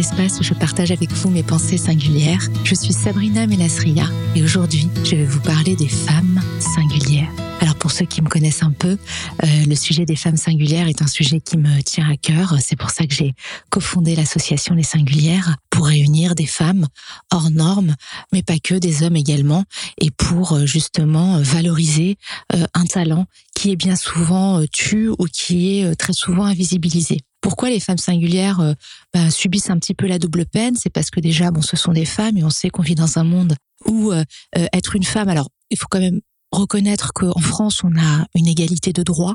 l'espace où je partage avec vous mes pensées singulières. Je suis Sabrina Melasria et aujourd'hui, je vais vous parler des femmes singulières. Alors pour ceux qui me connaissent un peu, euh, le sujet des femmes singulières est un sujet qui me tient à cœur. C'est pour ça que j'ai cofondé l'association Les Singulières pour réunir des femmes hors normes, mais pas que, des hommes également, et pour euh, justement valoriser euh, un talent qui est bien souvent tu ou qui est très souvent invisibilisé. Pourquoi les femmes singulières bah, subissent un petit peu la double peine? C'est parce que déjà, bon, ce sont des femmes et on sait qu'on vit dans un monde où être une femme, alors il faut quand même reconnaître qu'en France, on a une égalité de droit,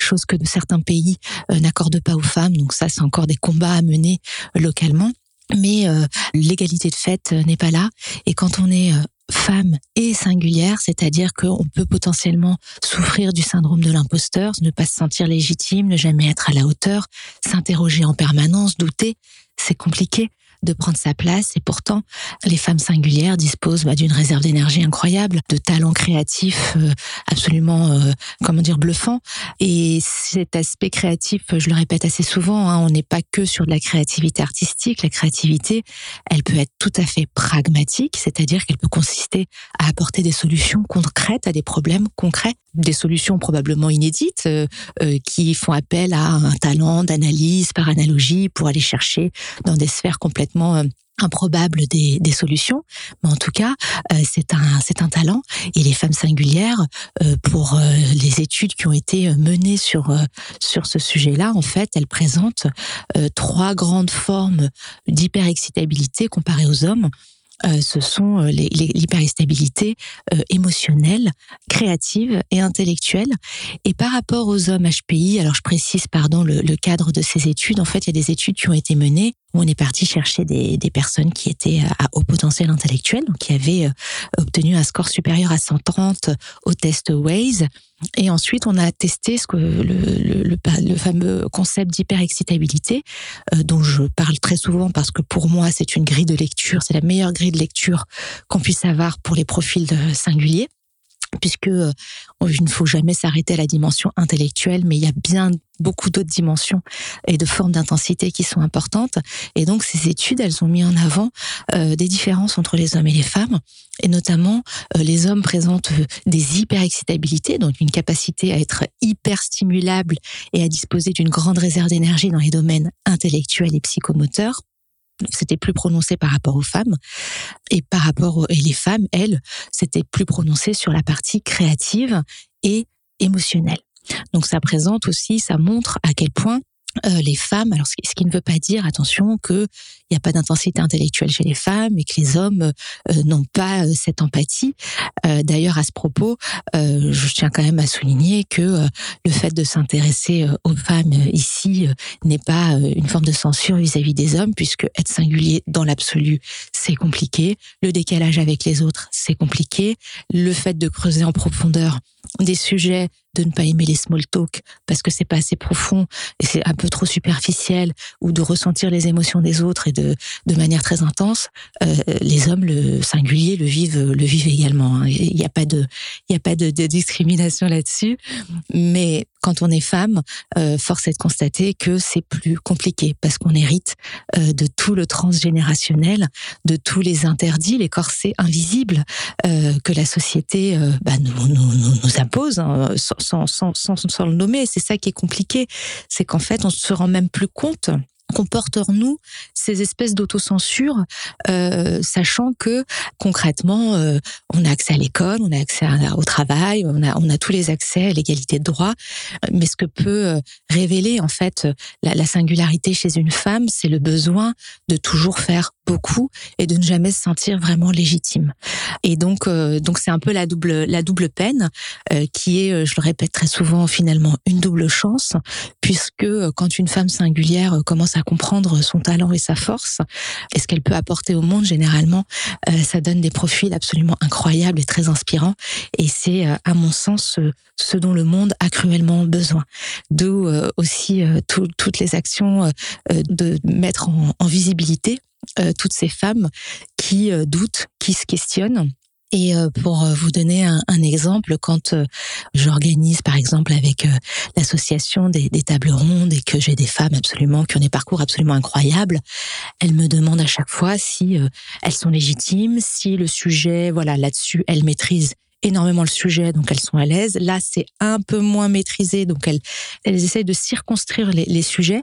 chose que certains pays euh, n'accordent pas aux femmes. Donc ça, c'est encore des combats à mener euh, localement. Mais euh, l'égalité de fait n'est pas là. Et quand on est femme et singulière, c'est-à-dire qu'on peut potentiellement souffrir du syndrome de l'imposteur, ne pas se sentir légitime, ne jamais être à la hauteur, s'interroger en permanence, douter, c'est compliqué de prendre sa place. Et pourtant, les femmes singulières disposent bah, d'une réserve d'énergie incroyable, de talents créatifs euh, absolument, euh, comment dire, bluffants. Et cet aspect créatif, je le répète assez souvent, hein, on n'est pas que sur de la créativité artistique. La créativité, elle peut être tout à fait pragmatique, c'est-à-dire qu'elle peut consister à apporter des solutions concrètes à des problèmes concrets, des solutions probablement inédites euh, qui font appel à un talent d'analyse par analogie pour aller chercher dans des sphères complètement euh, improbable des, solutions, mais en tout cas, euh, c'est un c'est un talent. Et les femmes singulières, euh, pour les études qui ont été menées sur sur ce sujet-là, en fait, elles présentent trois grandes formes d'hyperexcitabilité comparées aux hommes. ce sont l'hyperstabilité émotionnelle, créative et intellectuelle. Et par rapport aux hommes HPI, alors je précise pardon le cadre de ces études, en fait, il y a des études qui ont été menées on est parti chercher des, personnes qui étaient à haut potentiel intellectuel, qui avaient euh, obtenu un score supérieur à 130 au test Waze. Et ensuite, on a testé ce que le, fameux concept d'hyperexcitabilité, euh, dont je parle très souvent parce que pour moi, c'est une grille de lecture, c'est la meilleure grille de lecture qu'on puisse avoir pour les profils singuliers puisque euh, il ne faut jamais s'arrêter à la dimension intellectuelle, mais il y a bien beaucoup d'autres dimensions et de formes d'intensité qui sont importantes. Et donc ces études, elles ont mis en avant euh, des différences entre les hommes et les femmes, et notamment euh, les hommes présentent des hyperexcitabilités, donc une capacité à être hyper stimulable et à disposer d'une grande réserve d'énergie dans les domaines intellectuels et psychomoteurs c'était plus prononcé par rapport aux femmes. Et par rapport aux, et les femmes elles c'était plus prononcé sur la partie créative et émotionnelle. Donc ça présente aussi ça montre à quel point euh, les femmes, alors ce qui ne veut pas dire, attention, qu'il n'y a pas d'intensité intellectuelle chez les femmes et que les hommes euh, n'ont pas euh, cette empathie. D'ailleurs, à ce propos, je tiens quand même à souligner que le fait de s'intéresser aux femmes ici n'est pas une forme de censure vis-à-vis des hommes, puisque être singulier dans l'absolu, c'est compliqué. Le décalage avec les autres, c'est compliqué. Le fait de creuser en profondeur des sujets de ne pas aimer les small talk parce que c'est pas assez profond et c'est un peu trop superficiel ou de ressentir les émotions des autres et de de manière très intense euh, les hommes le singulier le vivent le vivent également hein. il n'y a pas de il y a pas de, de discrimination là-dessus mais quand on est femme, euh, force est de constater que c'est plus compliqué parce qu'on hérite euh, de tout le transgénérationnel, de tous les interdits, les corsets invisibles euh, que la société bah, nous, impose hein, sans, sans le nommer. C'est ça qui est compliqué, c'est qu'en fait on se rend même plus compte comporte en nous ces espèces d'autocensure, euh, sachant que concrètement, euh, on a accès à l'école, on a accès au travail, on a, on a tous les accès à l'égalité de droit. Mais ce que peut euh, révéler en fait la, la singularité chez une femme, c'est le besoin de toujours faire beaucoup et de ne jamais se sentir vraiment légitime. Et donc, euh, donc c'est un peu la double, la double peine euh, qui est, je le répète très souvent, finalement une double chance, puisque quand une femme singulière commence à comprendre son talent et sa force et ce qu'elle peut apporter au monde généralement, euh, ça donne des profils absolument incroyables et très inspirants. Et c'est, euh, à mon sens, ce dont le monde a cruellement besoin. D'où euh, aussi toutes les actions de mettre en visibilité toutes ces femmes qui doutent, qui se questionnent Et euh, pour euh, vous donner un, exemple, quand euh, j'organise par exemple avec l'association des, tables rondes et que j'ai des femmes absolument qui ont des parcours absolument incroyables, elles me demandent à chaque fois si elles sont légitimes, si le sujet, voilà, là-dessus, elles maîtrisent énormément le sujet, donc elles sont à l'aise. Là, c'est un peu moins maîtrisé, donc elles, elles essayent de circonscrire les, les sujets.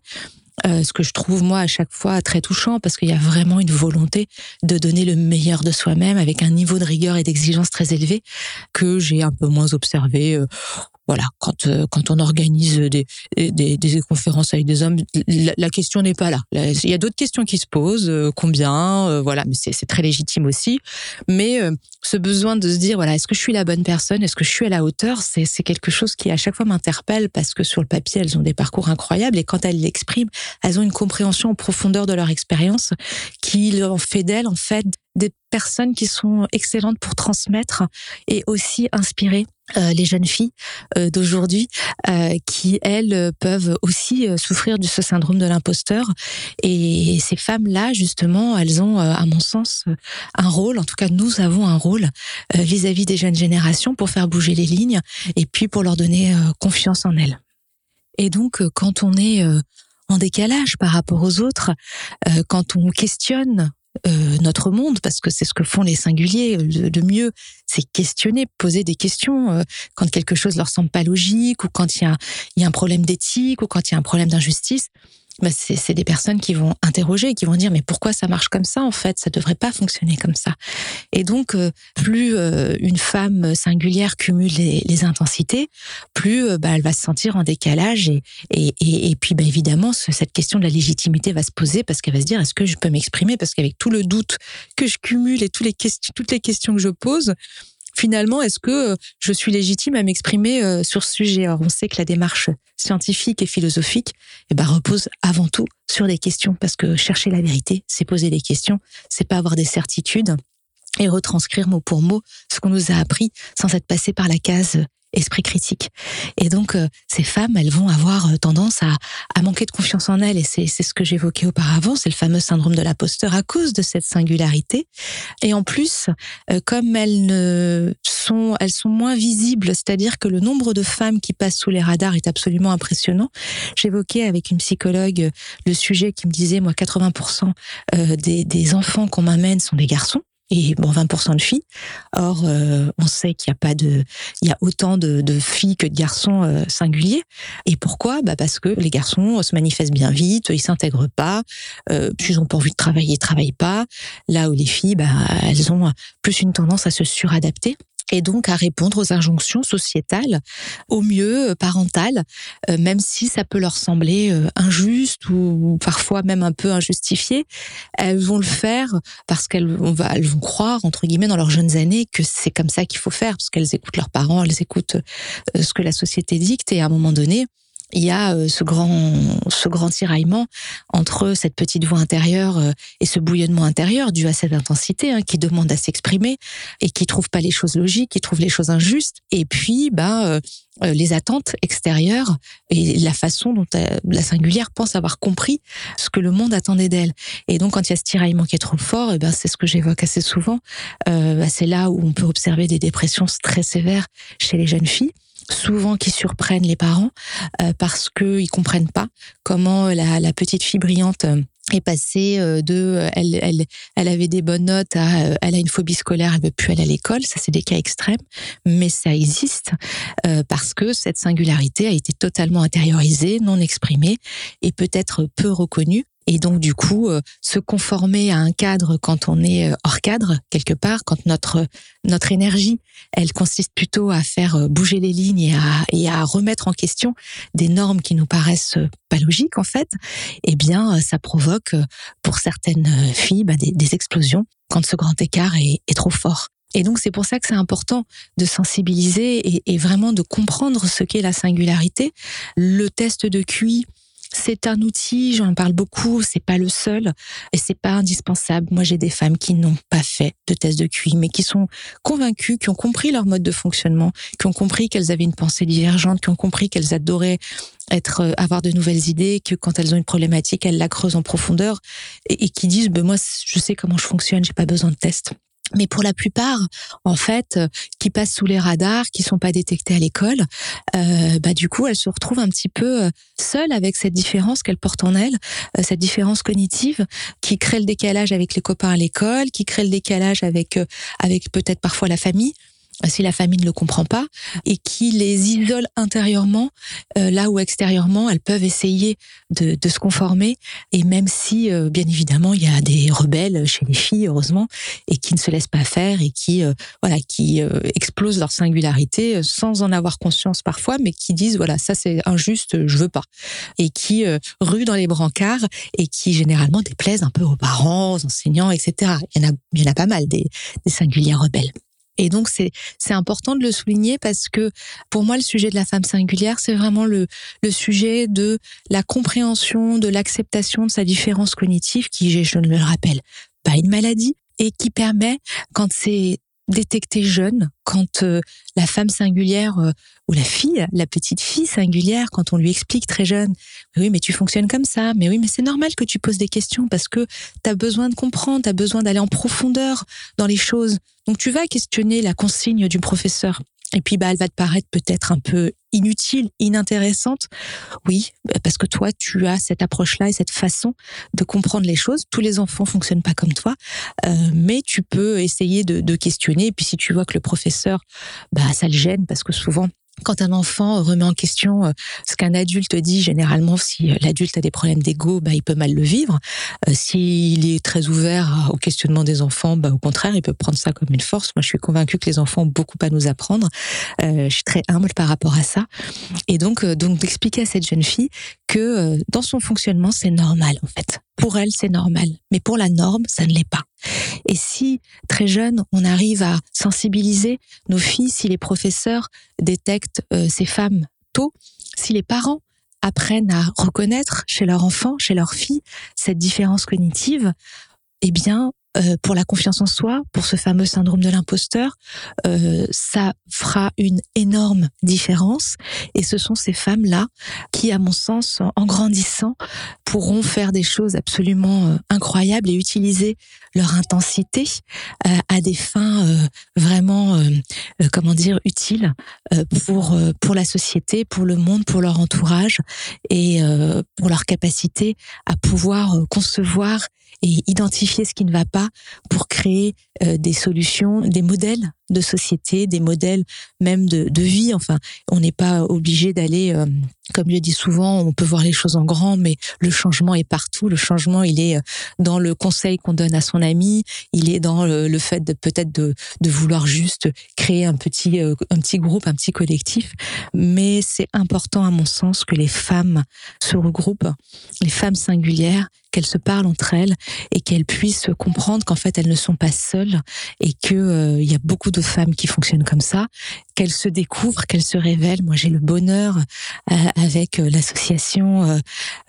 Euh, ce que je trouve moi à chaque fois très touchant parce qu'il y a vraiment une volonté de donner le meilleur de soi-même avec un niveau de rigueur et d'exigence très élevé que j'ai un peu moins observé euh, voilà, quand euh, quand on organise des, des, conférences avec des hommes, la, question n'est pas là. Il y a d'autres questions qui se posent, euh, combien, euh, voilà, mais c'est très légitime aussi. Mais ce besoin de se dire, voilà, est-ce que je suis la bonne personne, est-ce que je suis à la hauteur, c'est quelque chose qui à chaque fois m'interpelle parce que sur le papier elles ont des parcours incroyables et quand elles l'expriment, elles ont une compréhension en profondeur de leur expérience qui leur fait d'elles en fait des personnes qui sont excellentes pour transmettre et aussi inspirer euh, les jeunes filles euh, d'aujourd'hui euh, qui elles peuvent aussi souffrir de ce syndrome de l'imposteur. Et ces femmes là justement elles ont à mon sens un rôle en tout cas nous avons un rôle vis-à-vis des jeunes générations pour faire bouger les lignes et puis pour leur donner confiance en elles. Et donc quand on est en décalage par rapport aux autres quand on questionne euh, notre monde, parce que c'est ce que font les singuliers de, mieux, c'est questionner, poser des questions euh, quand quelque chose leur semble pas logique ou quand il y a, y a un problème d'éthique ou quand il y a un problème d'injustice. Bah, c'est des personnes qui vont interroger, qui vont dire mais pourquoi ça marche comme ça en fait? Ça devrait pas fonctionner comme ça. Et donc euh, plus euh, une femme singulière cumule les, intensités, plus euh, bah, elle va se sentir en décalage et et, et, puis bah, évidemment cette question de la légitimité va se poser parce qu'elle va se dire est-ce que je peux m'exprimer? Parce qu'avec tout le doute que je cumule et toutes les toutes les questions que je pose finalement, est-ce que euh, je suis légitime à m'exprimer euh, sur ce sujet? Alors, on sait que la démarche scientifique et philosophique eh ben, repose avant tout sur des questions, parce que chercher la vérité, c'est poser des questions, c'est pas avoir des certitudes et retranscrire mot pour mot ce qu'on nous a appris sans être passé par la case esprit critique. Et donc, euh, ces femmes, elles vont avoir euh, tendance à, à manquer de confiance en elles. Et c'est ce que j'évoquais auparavant, c'est le fameux syndrome de l'imposteur à cause de cette singularité. Et en plus, euh, comme elles ne sont, elles sont moins visibles, c'est-à-dire que le nombre de femmes qui passent sous les radars est absolument impressionnant. J'évoquais avec une psychologue le sujet qui me disait, moi, 80% des, des enfants qu'on m'amène sont des garçons et bon 20% de filles. Or, euh, on sait qu'il n'y a pas de, il y a autant de, filles que de garçons euh, singuliers. Et pourquoi? Bah parce que les garçons se manifestent bien vite, ils s'intègrent pas, euh, ils ont pourvu de travailler, ils travaillent pas. Là où les filles, bah elles ont plus une tendance à se suradapter et donc à répondre aux injonctions sociétales, au mieux euh, parentales, euh, même si ça peut leur sembler euh, injuste ou parfois même un peu injustifié, elles vont le faire parce qu'elles elles vont croire entre guillemets dans leurs jeunes années que c'est comme ça qu'il faut faire parce qu'elles écoutent leurs parents, elles écoutent ce que la société dicte et à un moment donné, il y a euh, ce grand, ce grand tiraillement entre cette petite voix intérieure euh, et ce bouillonnement intérieur dû à cette intensité hein, qui demande à s'exprimer et qui trouve pas les choses logiques, qui trouve les choses injustes. Et puis, bah, les attentes extérieures et la façon dont la singulière pense avoir compris ce que le monde attendait d'elle. Et donc, quand il y a ce tiraillement qui est trop fort, et eh ben c'est ce que j'évoque assez souvent. Euh, bah, c'est là où on peut observer des dépressions très sévères chez les jeunes filles souvent qui surprennent les parents euh, parce que ils comprennent pas comment la, la petite fille brillante euh, est passée euh, de elle, elle, elle avait des bonnes notes à elle a une phobie scolaire, elle veut plus aller à l'école. Ça, c'est des cas extrêmes, mais ça existe parce que cette singularité a été totalement intériorisée, non exprimée et peut-être peu reconnue et donc du coup euh, se conformer à un cadre quand on est euh, hors cadre quelque part quand notre notre énergie elle consiste plutôt à faire euh, bouger les lignes et à et à remettre en question des normes qui nous paraissent pas logiques en fait eh bien ça provoque pour certaines filles bah, des, des, explosions quand ce grand écart est, est trop fort et donc c'est pour ça que c'est important de sensibiliser et, et, vraiment de comprendre ce qu'est la singularité. Le test de QI, c'est un outil, j'en parle beaucoup, c'est pas le seul et c'est pas indispensable. Moi, j'ai des femmes qui n'ont pas fait de test de QI, mais qui sont convaincues, qui ont compris leur mode de fonctionnement, qui ont compris qu'elles avaient une pensée divergente, qui ont compris qu'elles adoraient être, euh, avoir de nouvelles idées, que quand elles ont une problématique, elles la creusent en profondeur et, qui disent, ben moi, je sais comment je fonctionne, j'ai pas besoin de test. Mais pour la plupart, en fait, euh, qui passent sous les radars, qui sont pas détectées à l'école, euh, bah du coup, elles se retrouvent un petit peu euh, seules avec cette différence qu'elles portent en elles, cette différence cognitive qui crée le décalage avec les copains à l'école, qui crée le décalage avec avec peut-être parfois la famille si la famille ne le comprend pas et qui les isole intérieurement euh, là où extérieurement elles peuvent essayer de, se conformer et même si euh, bien évidemment il y a des rebelles chez les filles heureusement et qui ne se laissent pas faire et qui euh, voilà qui explosent leur singularité sans en avoir conscience parfois mais qui disent voilà ça c'est injuste je veux pas. Et qui ruent dans les brancards et qui généralement déplaisent un peu aux parents aux enseignants etc il y en a il y en a pas mal des, des rebelles et donc c'est c'est important de le souligner parce que pour moi le sujet de la femme singulière c'est vraiment le le sujet de la compréhension de l'acceptation de sa différence cognitive qui je ne le rappelle pas une maladie et qui permet quand c'est détecter jeune quand euh, la femme singulière euh, ou la fille, la petite fille singulière, quand on lui explique très jeune, oui, mais tu fonctionnes comme ça, mais oui, mais c'est normal que tu poses des questions parce que tu as besoin de comprendre, tu as besoin d'aller en profondeur dans les choses. Donc tu vas questionner la consigne du professeur. Et puis, bah, elle va te paraître peut-être un peu inutile, inintéressante. Oui, parce que toi, tu as cette approche-là et cette façon de comprendre les choses. Tous les enfants fonctionnent pas comme toi, euh, mais tu peux essayer de, de, questionner. Et puis, si tu vois que le professeur, bah, ça le gêne, parce que souvent, quand un enfant remet en question euh, ce qu'un adulte dit, généralement, si euh, l'adulte a des problèmes d'ego, bah, il peut mal le vivre. Euh, s'il est très ouvert au questionnement des enfants, bah, au contraire, il peut prendre ça comme une force. Moi, je suis convaincue que les enfants ont beaucoup à nous apprendre. je suis très humble par rapport à ça. Et donc, donc d'expliquer à cette jeune fille que dans son fonctionnement, c'est normal, en fait. Pour elle, c'est normal. Mais pour la norme, ça ne l'est pas. Et si très jeune, on arrive à sensibiliser nos filles, si les professeurs détectent euh, ces femmes tôt, si les parents apprennent à reconnaître chez leur enfant, chez leur fille, cette différence cognitive, eh bien, euh, pour la confiance en soi, pour ce fameux syndrome de l'imposteur, euh, ça fera une énorme différence. Et ce sont ces femmes-là qui, à mon sens, en grandissant, pourront faire des choses absolument euh, incroyables et utiliser leur intensité à des fins vraiment, comment dire, utiles pour pour la société, pour le monde, pour leur entourage et pour leur capacité à pouvoir concevoir et identifier ce qui ne va pas pour créer euh, des solutions, des modèles de société, des modèles même de, vie. Enfin, on n'est pas obligé d'aller, euh, comme je dis souvent, on peut voir les choses en grand, mais le changement est partout. Le changement, il est euh, dans le conseil qu'on donne à son ami, il est dans le, fait de peut-être de, vouloir juste créer un petit, un petit groupe, un petit collectif. Mais c'est important, à mon sens, que les femmes se regroupent, les femmes singulières, qu'elles se parlent entre elles et qu'elles puissent comprendre qu'en fait elles ne sont pas seules et que euh, y a beaucoup de femmes qui fonctionnent comme ça, qu'elles se découvrent, qu'elles se révèlent. Moi, j'ai le bonheur euh, avec euh, l'association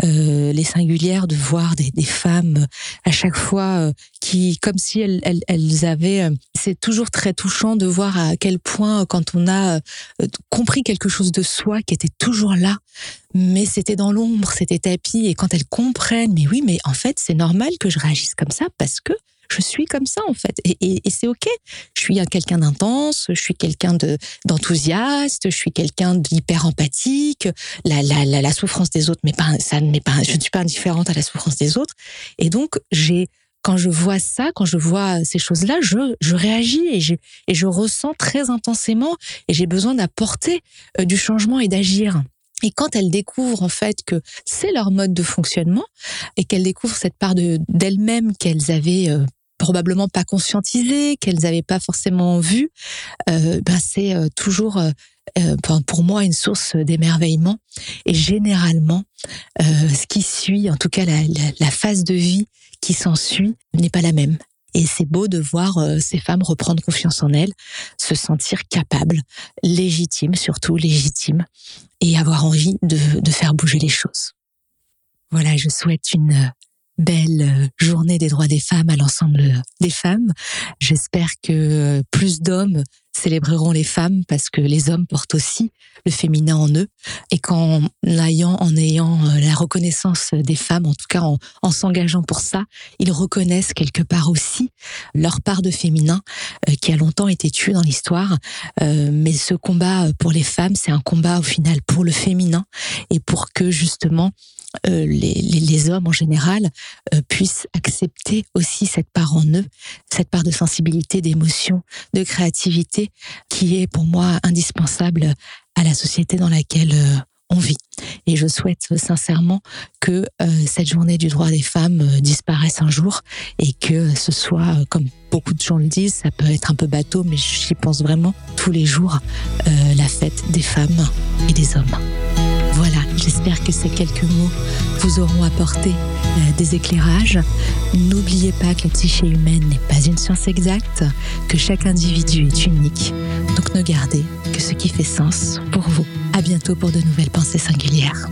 les singulières de voir des, femmes à chaque fois qui, comme si elles avaient. c'est toujours très touchant de voir à quel point quand on a compris quelque chose de soi qui était toujours là, mais c'était dans l'ombre, c'était tapis. Et quand elles comprennent, mais oui, mais en fait, c'est normal que je réagisse comme ça parce que je suis comme ça en fait. Et, c'est ok. Je suis quelqu'un d'intense je suis quelqu'un de d'enthousiaste je suis quelqu'un d'hyper empathique la, la, la, la, souffrance des autres mais pas ça ne pas je ne suis pas indifférente à la souffrance des autres. Et donc j'ai quand je vois ça, quand je vois ces choses-là, je, je réagis et je, et je ressens très intensément et j'ai besoin d'apporter euh, du changement et d'agir. Et quand elles découvrent en fait que c'est leur mode de fonctionnement et qu'elles découvrent cette part de d'elles-mêmes qu'elles avaient euh, probablement pas conscientisée, qu'elles n'avaient pas forcément vue, euh, ben c'est euh, toujours pour moi une source d'émerveillement. Et généralement, ce qui suit, en tout cas la, la phase de vie qui s'ensuit, n'est pas la même. Et c'est beau de voir euh, ces femmes reprendre confiance en elles, se sentir capables, légitimes, surtout légitimes, et avoir envie de, de faire bouger les choses. Voilà, je souhaite une belle journée des droits des femmes à l'ensemble des femmes. J'espère que plus d'hommes célébreront les femmes parce que les hommes portent aussi le féminin en eux et qu'en ayant, en ayant euh, la reconnaissance des femmes, en tout cas en, s'engageant pour ça, ils reconnaissent quelque part aussi leur part de féminin euh, qui a longtemps été tuée dans l'histoire. Euh, mais ce combat pour les femmes, c'est un combat au final pour le féminin et pour que justement les, les, hommes en général puissent accepter aussi cette part en eux, cette part de sensibilité, d'émotion, de créativité qui est pour moi indispensable à la société dans laquelle euh, on vit. Et je souhaite sincèrement que euh, cette journée du droit des femmes euh, disparaisse un jour et que ce soit, comme beaucoup de gens le disent, ça peut être un peu bateau, mais j'y pense vraiment tous les jours, la fête des femmes et des hommes. Voilà, j'espère que ces quelques mots vous auront apporté euh, des éclairages. N'oubliez pas que la psyché humaine n'est pas une science exacte, que chaque individu est unique. Donc ne gardez que ce qui fait sens pour vous. À bientôt pour de nouvelles pensées singulières.